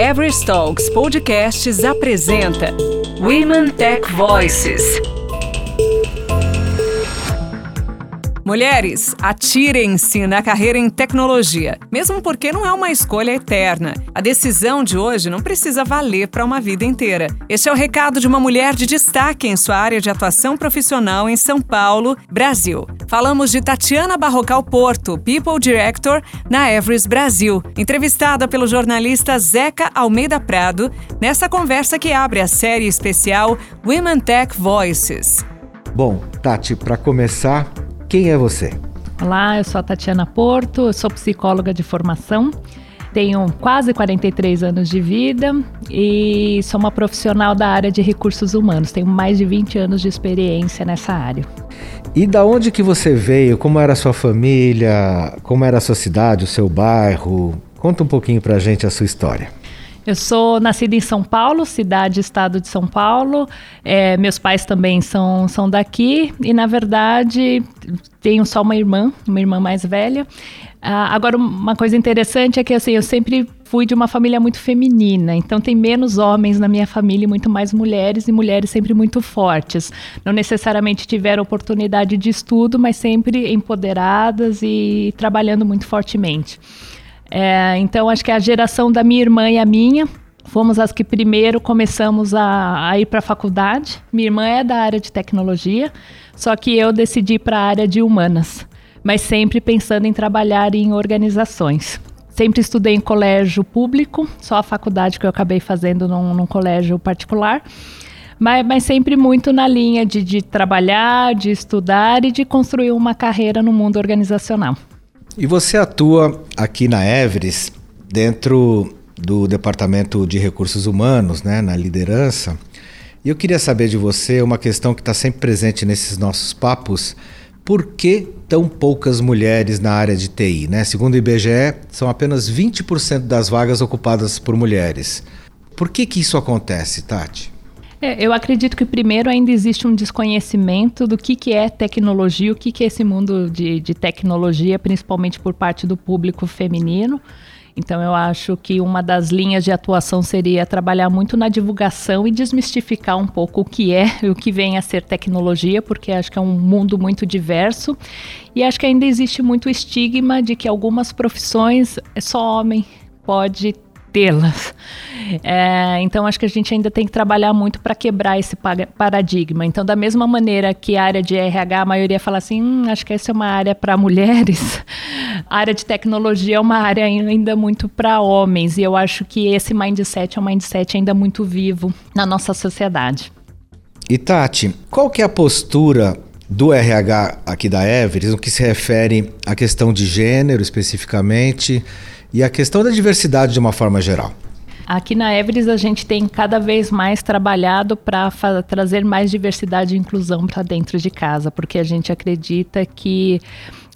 Everest Talks Podcasts apresenta Women Tech Voices. Mulheres, atirem-se na carreira em tecnologia, mesmo porque não é uma escolha eterna. A decisão de hoje não precisa valer para uma vida inteira. Este é o recado de uma mulher de destaque em sua área de atuação profissional em São Paulo, Brasil. Falamos de Tatiana Barrocal Porto, People Director na Everest Brasil, entrevistada pelo jornalista Zeca Almeida Prado, nessa conversa que abre a série especial Women Tech Voices. Bom, Tati, para começar, quem é você? Olá, eu sou a Tatiana Porto, sou psicóloga de formação, tenho quase 43 anos de vida e sou uma profissional da área de recursos humanos. Tenho mais de 20 anos de experiência nessa área. E da onde que você veio? Como era a sua família? Como era a sua cidade, o seu bairro? Conta um pouquinho pra gente a sua história. Eu sou nascida em São Paulo, cidade estado de São Paulo. É, meus pais também são, são daqui e, na verdade, tenho só uma irmã, uma irmã mais velha. Ah, agora, uma coisa interessante é que assim, eu sempre fui de uma família muito feminina, então tem menos homens na minha família e muito mais mulheres, e mulheres sempre muito fortes. Não necessariamente tiveram oportunidade de estudo, mas sempre empoderadas e trabalhando muito fortemente. É, então, acho que a geração da minha irmã e a minha fomos as que primeiro começamos a, a ir para a faculdade. Minha irmã é da área de tecnologia, só que eu decidi para a área de humanas, mas sempre pensando em trabalhar em organizações. Sempre estudei em colégio público, só a faculdade que eu acabei fazendo num, num colégio particular. Mas, mas, sempre muito na linha de, de trabalhar, de estudar e de construir uma carreira no mundo organizacional. E você atua aqui na Everest dentro do Departamento de Recursos Humanos, né, na liderança. E eu queria saber de você uma questão que está sempre presente nesses nossos papos. Por que tão poucas mulheres na área de TI? Né? Segundo o IBGE, são apenas 20% das vagas ocupadas por mulheres. Por que, que isso acontece, Tati? É, eu acredito que primeiro ainda existe um desconhecimento do que, que é tecnologia, o que, que é esse mundo de, de tecnologia, principalmente por parte do público feminino. Então, eu acho que uma das linhas de atuação seria trabalhar muito na divulgação e desmistificar um pouco o que é e o que vem a ser tecnologia, porque acho que é um mundo muito diverso. E acho que ainda existe muito estigma de que algumas profissões é só homem pode tê-las. É, então, acho que a gente ainda tem que trabalhar muito para quebrar esse paradigma. Então, da mesma maneira que a área de RH, a maioria fala assim: hum, acho que essa é uma área para mulheres, a área de tecnologia é uma área ainda muito para homens. E eu acho que esse mindset é um mindset ainda muito vivo na nossa sociedade. E Tati, qual que é a postura do RH aqui da Everest no que se refere à questão de gênero especificamente? E a questão da diversidade de uma forma geral. Aqui na Everest a gente tem cada vez mais trabalhado para trazer mais diversidade e inclusão para dentro de casa, porque a gente acredita que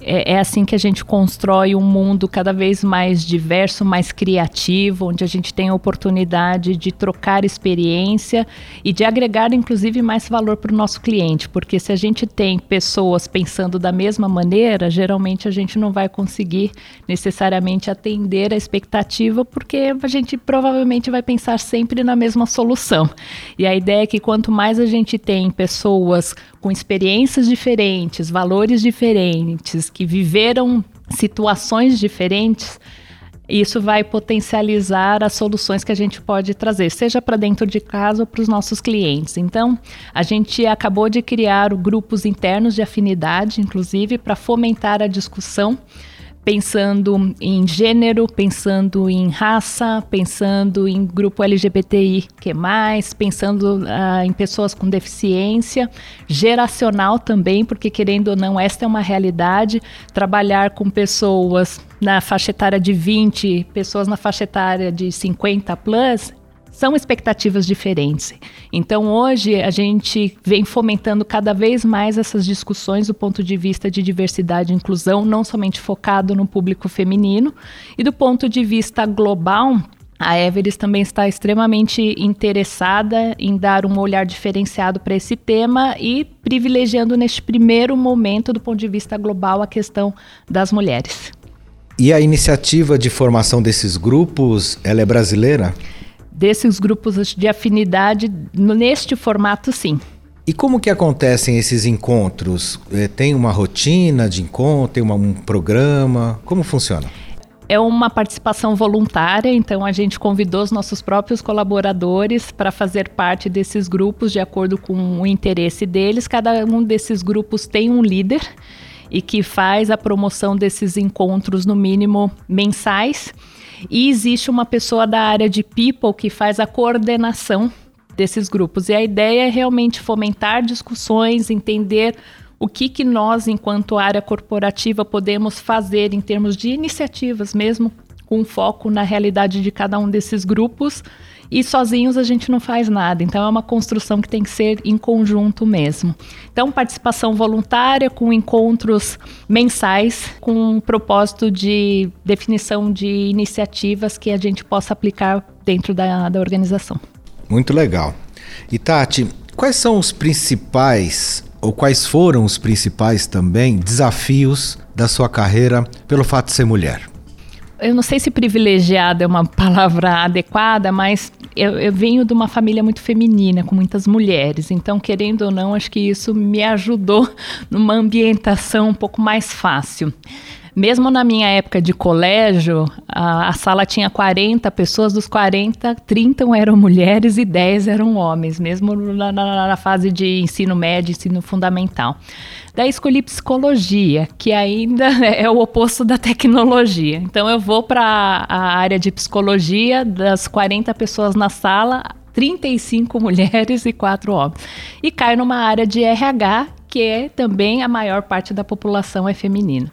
é, é, assim que a gente constrói um mundo cada vez mais diverso, mais criativo, onde a gente tem a oportunidade de trocar experiência e de agregar, inclusive, mais valor para o nosso cliente. Porque se a gente tem pessoas pensando da mesma maneira, geralmente a gente não vai conseguir necessariamente atender a expectativa, porque a gente provavelmente vai pensar sempre na mesma solução. E a ideia é que quanto mais a gente tem pessoas com experiências diferentes, valores diferentes, que viveram situações diferentes, isso vai potencializar as soluções que a gente pode trazer, seja para dentro de casa ou para os nossos clientes. Então, a gente acabou de criar grupos internos de afinidade, inclusive, para fomentar a discussão pensando em gênero, pensando em raça, pensando em grupo LGBTI que mais, pensando uh, em pessoas com deficiência, geracional também, porque querendo ou não, esta é uma realidade. Trabalhar com pessoas na faixa etária de 20, pessoas na faixa etária de 50 plus são expectativas diferentes. Então, hoje, a gente vem fomentando cada vez mais essas discussões do ponto de vista de diversidade e inclusão, não somente focado no público feminino, e do ponto de vista global. A Everest também está extremamente interessada em dar um olhar diferenciado para esse tema e privilegiando neste primeiro momento, do ponto de vista global, a questão das mulheres. E a iniciativa de formação desses grupos, ela é brasileira? Desses grupos de afinidade, neste formato, sim. E como que acontecem esses encontros? É, tem uma rotina de encontro, tem uma, um programa? Como funciona? É uma participação voluntária, então a gente convidou os nossos próprios colaboradores para fazer parte desses grupos de acordo com o interesse deles. Cada um desses grupos tem um líder e que faz a promoção desses encontros, no mínimo mensais. E existe uma pessoa da área de people que faz a coordenação desses grupos. E a ideia é realmente fomentar discussões, entender o que, que nós, enquanto área corporativa, podemos fazer em termos de iniciativas mesmo, com foco na realidade de cada um desses grupos. E sozinhos a gente não faz nada, então é uma construção que tem que ser em conjunto mesmo. Então, participação voluntária com encontros mensais, com um propósito de definição de iniciativas que a gente possa aplicar dentro da, da organização. Muito legal. E Tati, quais são os principais, ou quais foram os principais também, desafios da sua carreira pelo fato de ser mulher? Eu não sei se privilegiada é uma palavra adequada, mas eu, eu, venho de uma família muito feminina, com muitas mulheres. Então, querendo ou não, acho que isso me ajudou numa ambientação um pouco mais fácil. Mesmo na minha época de colégio, a, a, sala tinha 40 pessoas, dos 40, 30 eram mulheres e 10 eram homens, mesmo na, na, na fase de ensino médio, ensino fundamental. Daí escolhi psicologia, que ainda é o oposto da tecnologia. Então eu vou para a área de psicologia, das 40 pessoas na sala, 35 mulheres e 4 homens. E caio numa área de RH, que é também a maior parte da população é feminina.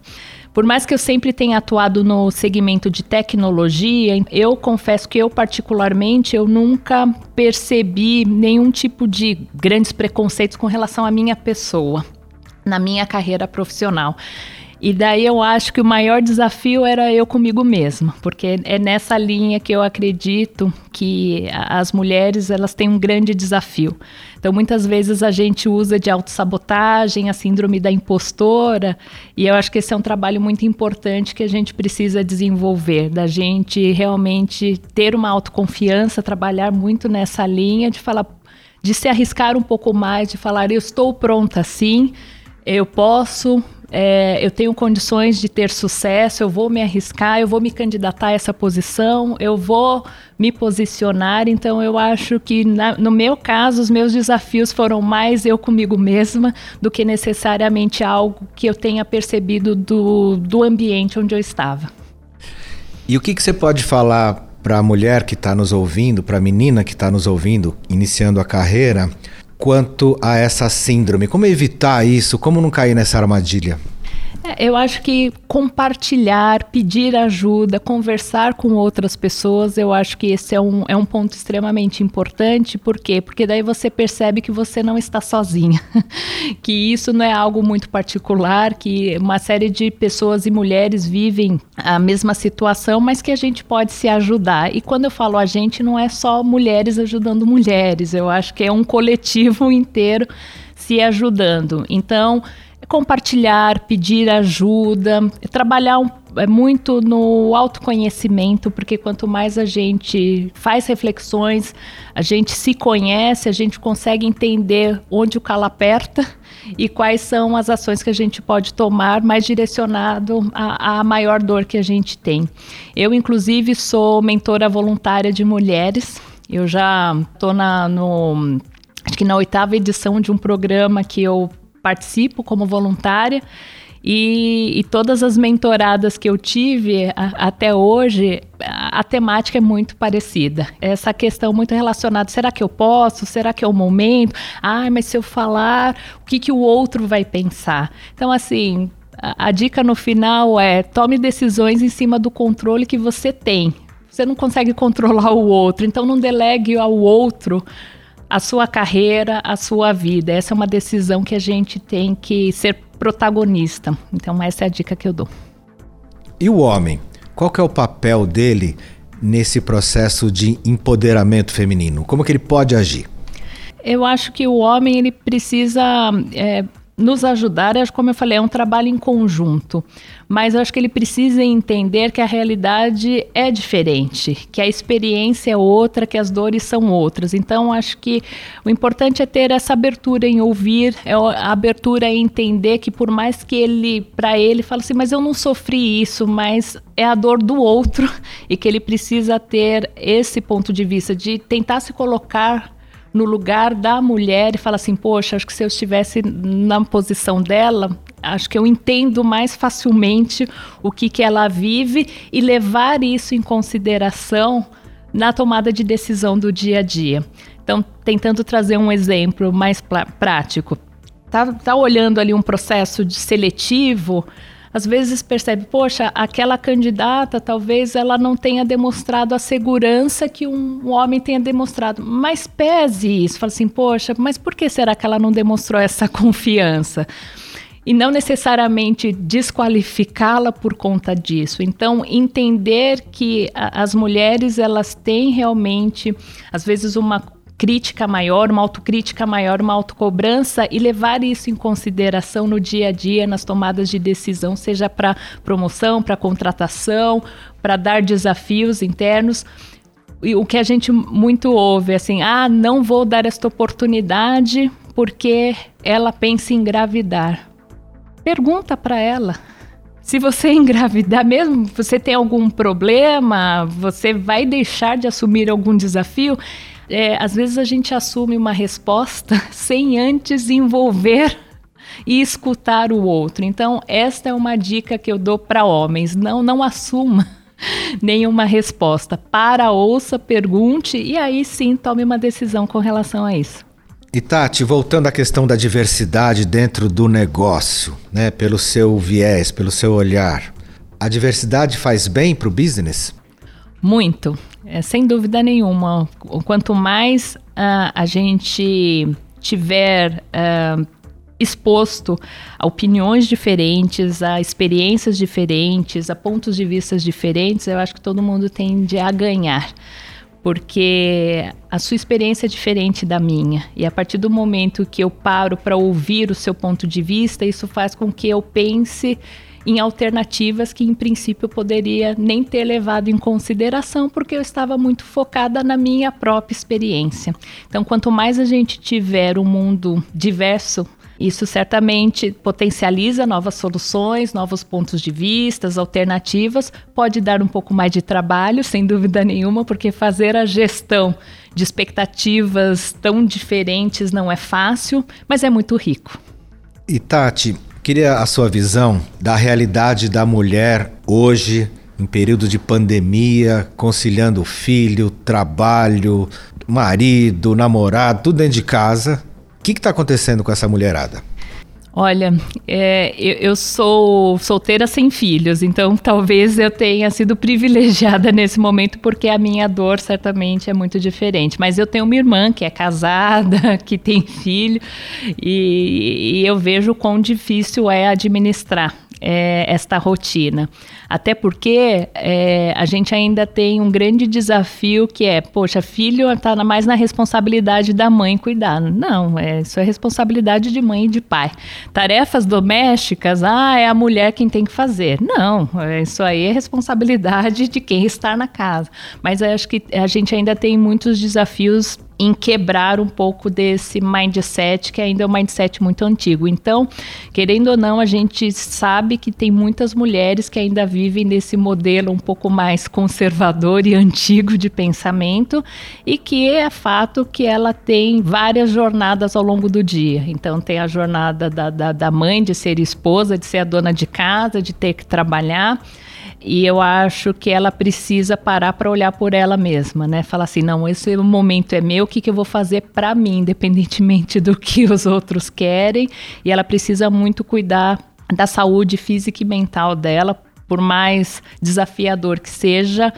Por mais que eu sempre tenha atuado no segmento de tecnologia, eu confesso que eu particularmente eu nunca percebi nenhum tipo de grandes preconceitos com relação à minha pessoa na minha carreira profissional. E daí eu acho que o maior desafio era eu comigo mesma, porque é nessa linha que eu acredito que as mulheres elas têm um grande desafio. Então muitas vezes a gente usa de autossabotagem, a síndrome da impostora, e eu acho que esse é um trabalho muito importante que a gente precisa desenvolver, da gente realmente ter uma autoconfiança, trabalhar muito nessa linha de falar de se arriscar um pouco mais, de falar eu estou pronta sim, eu posso, é, eu tenho condições de ter sucesso, eu vou me arriscar, eu vou me candidatar a essa posição, eu vou me posicionar. Então, eu acho que, na, no meu caso, os meus desafios foram mais eu comigo mesma do que necessariamente algo que eu tenha percebido do, do ambiente onde eu estava. E o que, que você pode falar para a mulher que está nos ouvindo, para a menina que está nos ouvindo, iniciando a carreira? Quanto a essa síndrome? Como evitar isso? Como não cair nessa armadilha? É, eu acho que compartilhar, pedir ajuda, conversar com outras pessoas, eu acho que esse é um, é um ponto extremamente importante. Por quê? Porque daí você percebe que você não está sozinha, que isso não é algo muito particular, que uma série de pessoas e mulheres vivem a mesma situação, mas que a gente pode se ajudar. E quando eu falo a gente, não é só mulheres ajudando mulheres, eu acho que é um coletivo inteiro se ajudando. Então, compartilhar, pedir ajuda, trabalhar um, é muito no autoconhecimento, porque quanto mais a gente faz reflexões, a gente se conhece, a gente consegue entender onde o calo aperta e quais são as ações que a gente pode tomar mais direcionado à, maior dor que a gente tem. Eu, inclusive, sou mentora voluntária de mulheres. Eu já estou no, acho que na oitava edição de um programa que eu participo como voluntária. E, e, todas as mentoradas que eu tive a, até hoje, a, a, temática é muito parecida. Essa questão muito relacionada: será que eu posso? Será que é o momento? Ah, mas se eu falar, o que, que o outro vai pensar? Então, assim, a, a dica no final é: tome decisões em cima do controle que você tem. Você não consegue controlar o outro, então não delegue ao outro a sua carreira, a sua vida. Essa é uma decisão que a gente tem que ser protagonista. Então essa é a dica que eu dou. E o homem? Qual que é o papel dele nesse processo de empoderamento feminino? Como que ele pode agir? Eu acho que o homem ele precisa é, nos ajudar, é, como eu falei, é um trabalho em conjunto. Mas eu acho que ele precisa entender que a realidade é diferente, que a experiência é outra, que as dores são outras. Então, acho que o importante é ter essa abertura em ouvir, é a abertura em entender que por mais que ele, para ele, fale assim, mas eu não sofri isso, mas é a dor do outro e que ele precisa ter esse ponto de vista de tentar se colocar no lugar da mulher e fala assim: Poxa, acho que se eu estivesse na posição dela, acho que eu entendo mais facilmente o que, que ela vive e levar isso em consideração na tomada de decisão do dia a dia. Então, tentando trazer um exemplo mais prático. Tá, tá olhando ali um processo de seletivo, às vezes percebe, poxa, aquela candidata talvez ela não tenha demonstrado a segurança que um homem tenha demonstrado. Mas pese isso, fala assim, poxa, mas por que será que ela não demonstrou essa confiança? e não necessariamente desqualificá-la por conta disso. Então, entender que a, as mulheres elas têm realmente, às vezes, uma crítica maior, uma autocrítica maior, uma autocobrança e levar isso em consideração no dia a dia, nas tomadas de decisão, seja para promoção, para contratação, para dar desafios internos. E o que a gente muito ouve assim: ah, não vou dar esta oportunidade porque ela pensa em engravidar. Pergunta para ela. Se você engravidar mesmo, você tem algum problema, você vai deixar de assumir algum desafio? É, às vezes a gente assume uma resposta sem antes envolver e escutar o outro. Então, esta é uma dica que eu dou para homens: não, não assuma nenhuma resposta. Para, ouça, pergunte e aí sim tome uma decisão com relação a isso. E Tati, voltando à questão da diversidade dentro do negócio, né, pelo seu viés, pelo seu olhar, a diversidade faz bem para o business? Muito. É, sem dúvida nenhuma. Quanto mais uh, a gente tiver uh, exposto a opiniões diferentes, a experiências diferentes, a pontos de vista diferentes, eu acho que todo mundo tende a ganhar. Porque a sua experiência é diferente da minha. E a partir do momento que eu paro para ouvir o seu ponto de vista, isso faz com que eu pense em alternativas que, em princípio, eu poderia nem ter levado em consideração, porque eu estava muito focada na minha própria experiência. Então, quanto mais a gente tiver um mundo diverso, isso certamente potencializa novas soluções, novos pontos de vista, alternativas. Pode dar um pouco mais de trabalho, sem dúvida nenhuma, porque fazer a gestão de expectativas tão diferentes não é fácil, mas é muito rico. E Tati, Queria a sua visão da realidade da mulher hoje, em período de pandemia, conciliando filho, trabalho, marido, namorado, tudo dentro de casa. O que está acontecendo com essa mulherada? Olha, é, eu, eu, sou solteira sem filhos, então talvez eu tenha sido privilegiada nesse momento, porque a minha dor certamente é muito diferente. Mas eu tenho uma irmã que é casada, que tem filho, e, e eu vejo quão difícil é administrar é, esta rotina. Até porque é, a gente ainda tem um grande desafio que é, poxa, filho está mais na responsabilidade da mãe cuidar. Não, é, isso é responsabilidade de mãe e de pai. Tarefas domésticas, ah, é a mulher quem tem que fazer. Não, é, isso aí é responsabilidade de quem está na casa. Mas acho que a gente ainda tem muitos desafios em quebrar um pouco desse mindset, que ainda é um mindset muito antigo. Então, querendo ou não, a gente sabe que tem muitas mulheres que ainda vivem nesse modelo um pouco mais conservador e antigo de pensamento, e que é fato que ela tem várias jornadas ao longo do dia. Então, tem a jornada da, da, da mãe de ser esposa, de ser a dona de casa, de ter que trabalhar e eu acho que ela precisa parar para olhar por ela mesma, né? Falar assim, não, esse momento é meu, o que, que eu vou fazer para mim, independentemente do que os outros querem. E ela precisa muito cuidar da saúde física e mental dela, por mais desafiador que seja,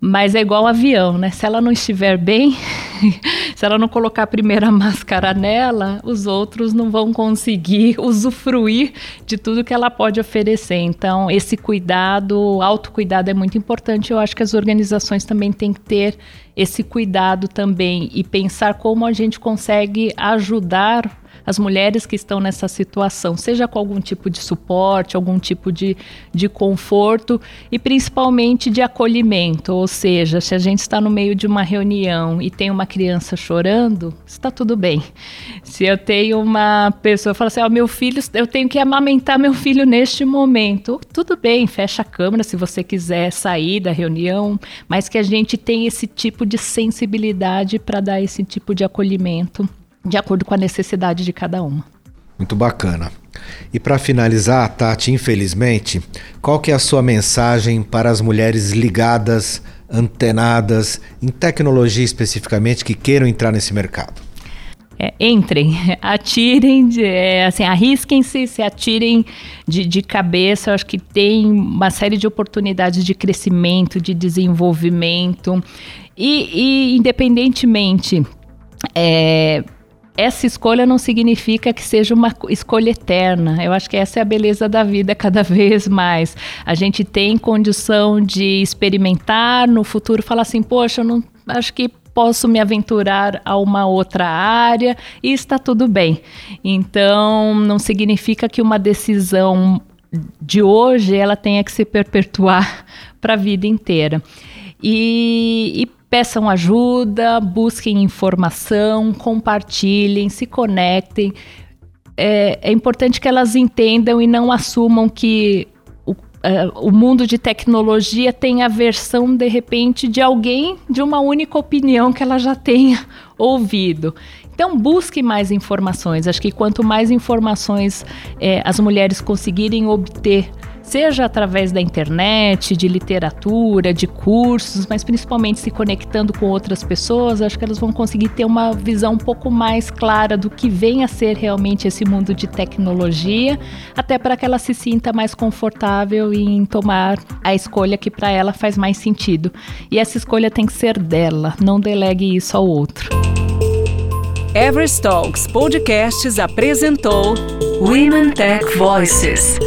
mas é igual avião, né? Se ela não estiver bem, se ela não colocar a primeira máscara nela, os outros não vão conseguir usufruir de tudo que ela pode oferecer. Então, esse cuidado, autocuidado é muito importante. Eu acho que as organizações também têm que ter esse cuidado também e pensar como a gente consegue ajudar as mulheres que estão nessa situação, seja com algum tipo de suporte, algum tipo de, de conforto e principalmente de acolhimento. Ou seja, se a gente está no meio de uma reunião e tem uma criança chorando, está tudo bem. Se eu tenho uma pessoa que fala assim: oh, meu filho, eu tenho que amamentar meu filho neste momento, tudo bem, fecha a câmera se você quiser sair da reunião, mas que a gente tem esse tipo de sensibilidade para dar esse tipo de acolhimento de acordo com a necessidade de cada uma. Muito bacana. E para finalizar, Tati, infelizmente, qual que é a sua mensagem para as mulheres ligadas, antenadas em tecnologia especificamente que queiram entrar nesse mercado? É, entrem, atirem, de, é, assim, arrisquem-se, se atirem de, de cabeça. Eu acho que tem uma série de oportunidades de crescimento, de desenvolvimento. E, e independentemente é, essa escolha não significa que seja uma escolha eterna. Eu acho que essa é a beleza da vida cada vez mais. A gente tem condição de experimentar no futuro, falar assim, poxa, eu não acho que posso me aventurar a uma outra área e está tudo bem. Então, não significa que uma decisão de hoje ela tenha que se perpetuar para a vida inteira. E, e peçam ajuda, busquem informação, compartilhem, se conectem. É, é importante que elas entendam e não assumam que o, é, o mundo de tecnologia tem a versão, de repente, de alguém de uma única opinião que ela já tenha ouvido. Então, busque mais informações. Acho que quanto mais informações é, as mulheres conseguirem obter seja através da internet, de literatura, de cursos, mas principalmente se conectando com outras pessoas, acho que elas vão conseguir ter uma visão um pouco mais clara do que vem a ser realmente esse mundo de tecnologia, até para que ela se sinta mais confortável em tomar a escolha que para ela faz mais sentido. E essa escolha tem que ser dela, não delegue isso ao outro. Everest Talks Podcasts apresentou Women Tech Voices.